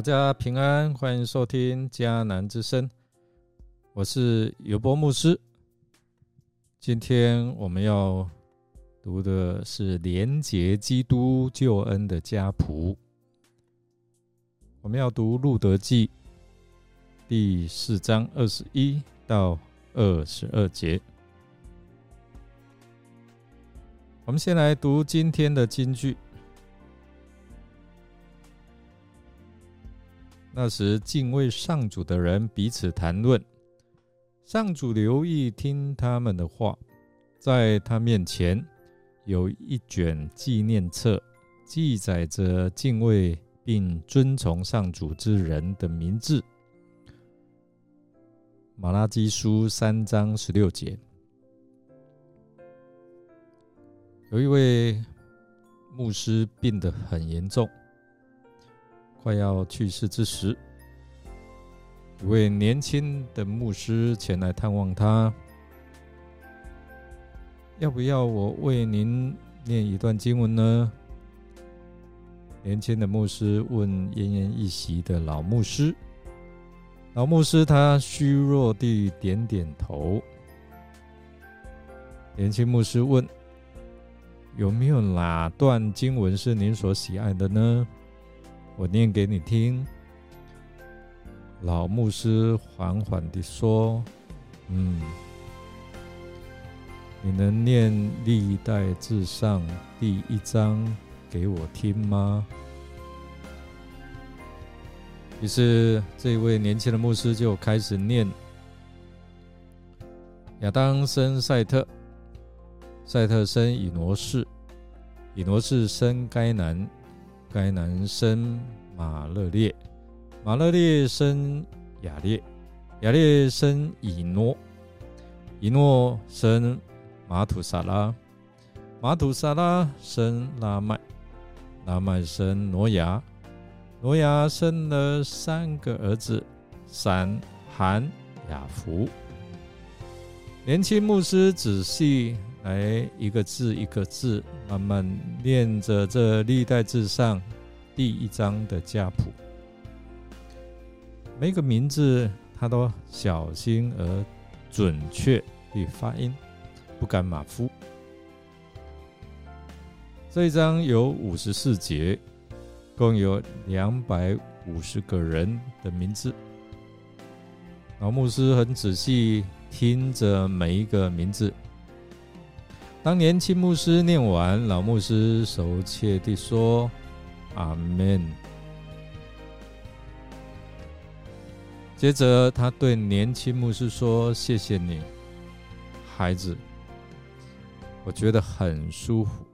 大家平安，欢迎收听迦南之声，我是尤波牧师。今天我们要读的是连结基督救恩的家谱，我们要读路德记第四章二十一到二十二节。我们先来读今天的金句。那时，敬畏上主的人彼此谈论，上主留意听他们的话，在他面前有一卷纪念册，记载着敬畏并遵从上主之人的名字。马拉基书三章十六节，有一位牧师病得很严重。快要去世之时，一位年轻的牧师前来探望他。要不要我为您念一段经文呢？年轻的牧师问奄奄一息的老牧师。老牧师他虚弱地点点头。年轻牧师问：“有没有哪段经文是您所喜爱的呢？”我念给你听。老牧师缓缓地说：“嗯，你能念历代至上第一章给我听吗？”于是，这位年轻的牧师就开始念：“亚当生赛特，赛特生以挪士，以挪士生该南。”该男生马勒列，马勒列生雅列，雅列生以诺，以诺生马土萨拉，马土萨拉生拉麦，拉麦生挪亚，挪亚生了三个儿子：闪、韩、雅福。年轻牧师仔细。来一个字一个字，慢慢念着这历代志上第一章的家谱，每个名字他都小心而准确地发音，不敢马虎。这一章有五十四节，共有两百五十个人的名字。老牧师很仔细听着每一个名字。当年轻牧师念完，老牧师熟切地说：“阿门。”接着，他对年轻牧师说：“谢谢你，孩子，我觉得很舒服，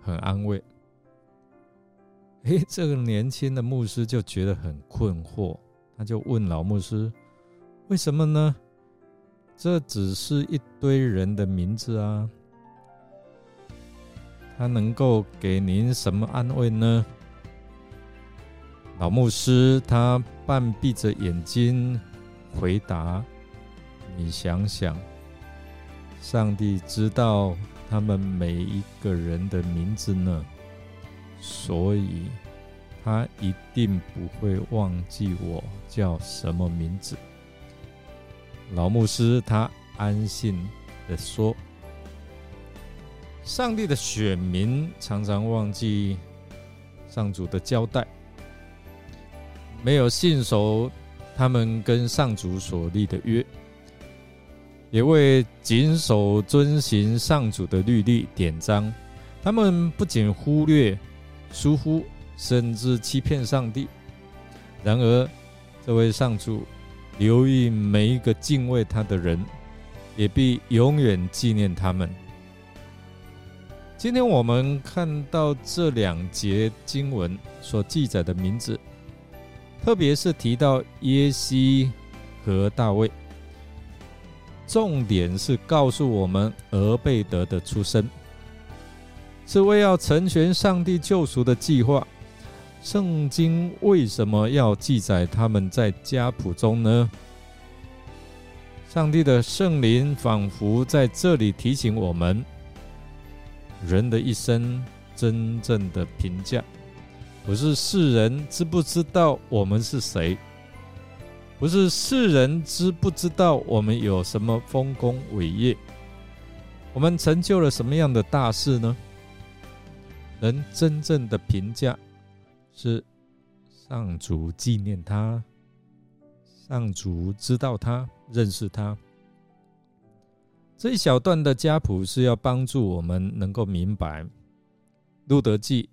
很安慰。”诶，这个年轻的牧师就觉得很困惑，他就问老牧师：“为什么呢？这只是一堆人的名字啊。”他能够给您什么安慰呢？老牧师他半闭着眼睛回答：“你想想，上帝知道他们每一个人的名字呢，所以他一定不会忘记我叫什么名字。”老牧师他安心的说。上帝的选民常常忘记上主的交代，没有信守他们跟上主所立的约，也未谨守遵行上主的律例典章。他们不仅忽略、疏忽，甚至欺骗上帝。然而，这位上主留意每一个敬畏他的人，也必永远纪念他们。今天我们看到这两节经文所记载的名字，特别是提到耶西和大卫，重点是告诉我们俄贝德的出生，是为要成全上帝救赎的计划。圣经为什么要记载他们在家谱中呢？上帝的圣灵仿佛在这里提醒我们。人的一生真正的评价，不是世人知不知道我们是谁，不是世人知不知道我们有什么丰功伟业，我们成就了什么样的大事呢？人真正的评价是上主纪念他，上主知道他，认识他。这一小段的家谱是要帮助我们能够明白，《路德记》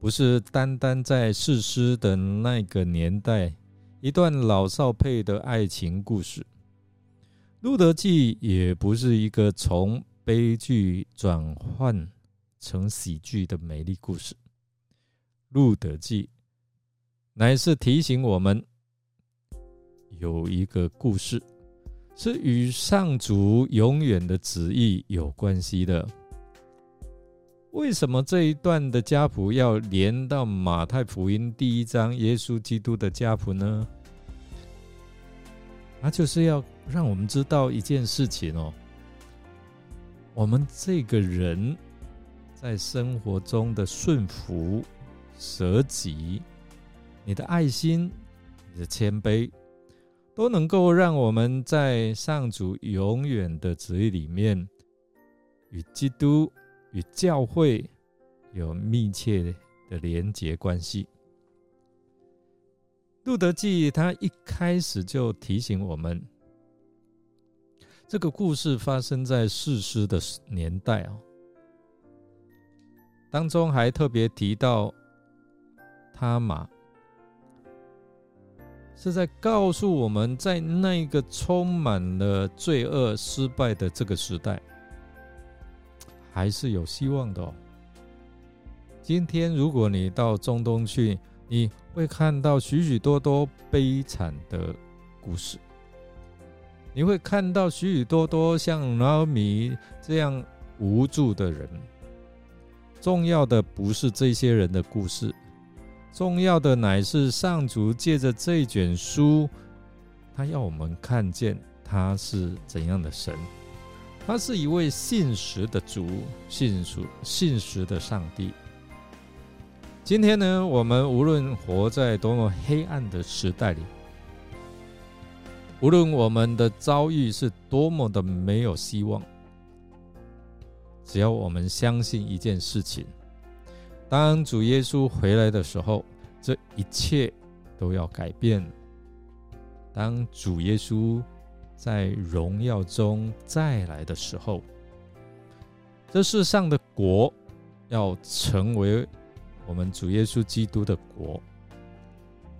不是单单在世师的那个年代一段老少配的爱情故事，《路德记》也不是一个从悲剧转换成喜剧的美丽故事，《路德记》乃是提醒我们有一个故事。是与上主永远的旨意有关系的。为什么这一段的家谱要连到马太福音第一章耶稣基督的家谱呢？那就是要让我们知道一件事情哦，我们这个人在生活中的顺服、舍己、你的爱心、你的谦卑。都能够让我们在上主永远的旨意里面，与基督、与教会有密切的连结关系。路德记他一开始就提醒我们，这个故事发生在世师的年代啊，当中还特别提到他玛。是在告诉我们在那个充满了罪恶、失败的这个时代，还是有希望的。今天，如果你到中东去，你会看到许许多多悲惨的故事，你会看到许许多多像老米这样无助的人。重要的不是这些人的故事。重要的乃是上主借着这卷书，他要我们看见他是怎样的神，他是一位信实的主，信属信实的上帝。今天呢，我们无论活在多么黑暗的时代里，无论我们的遭遇是多么的没有希望，只要我们相信一件事情。当主耶稣回来的时候，这一切都要改变。当主耶稣在荣耀中再来的时候，这世上的国要成为我们主耶稣基督的国。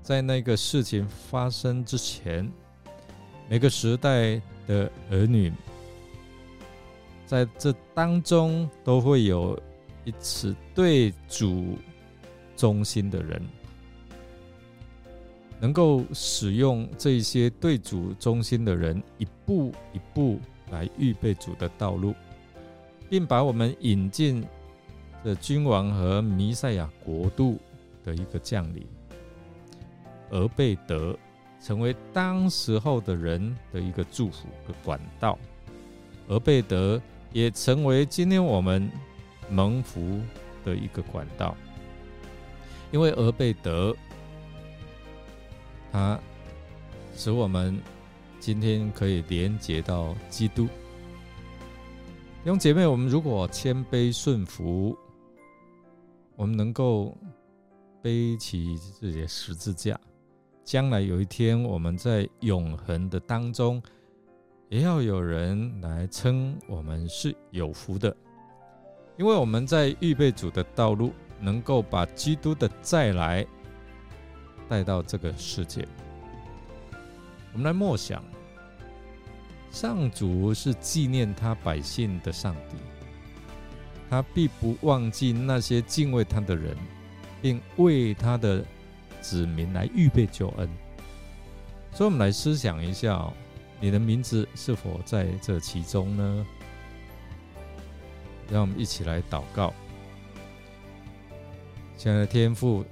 在那个事情发生之前，每个时代的儿女在这当中都会有。一次对主忠心的人，能够使用这些对主忠心的人，一步一步来预备主的道路，并把我们引进这君王和弥赛亚国度的一个降临，而被得成为当时候的人的一个祝福的管道，而贝德也成为今天我们。蒙福的一个管道，因为俄贝德，它使我们今天可以连接到基督。弟兄姐妹，我们如果谦卑顺服，我们能够背起自己的十字架，将来有一天我们在永恒的当中，也要有人来称我们是有福的。因为我们在预备主的道路，能够把基督的再来带到这个世界。我们来默想，上主是纪念他百姓的上帝，他必不忘记那些敬畏他的人，并为他的子民来预备救恩。所以，我们来思想一下，你的名字是否在这其中呢？让我们一起来祷告，亲爱的天父，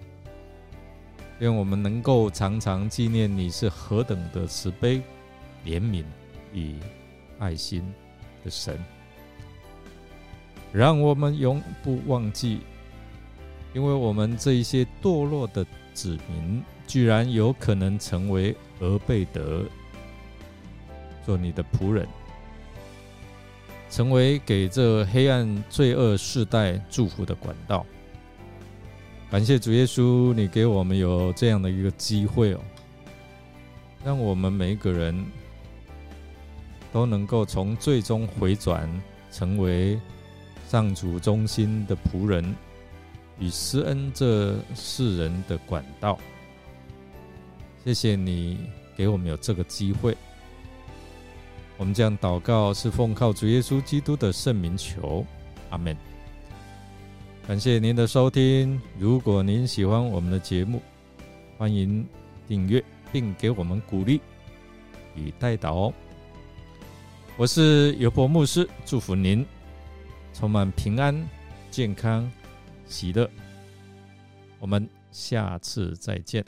愿我们能够常常纪念你是何等的慈悲、怜悯与爱心的神，让我们永不忘记因为我们这一些堕落的子民，居然有可能成为俄贝德，做你的仆人，成为给这黑暗罪恶世代祝福的管道。感谢主耶稣，你给我们有这样的一个机会哦，让我们每一个人都能够从最终回转，成为上主中心的仆人。与施恩这世人的管道，谢谢你给我们有这个机会。我们这样祷告是奉靠主耶稣基督的圣名求，阿门。感谢您的收听。如果您喜欢我们的节目，欢迎订阅并给我们鼓励与带导。我是尤伯牧师，祝福您充满平安、健康。喜乐，我们下次再见。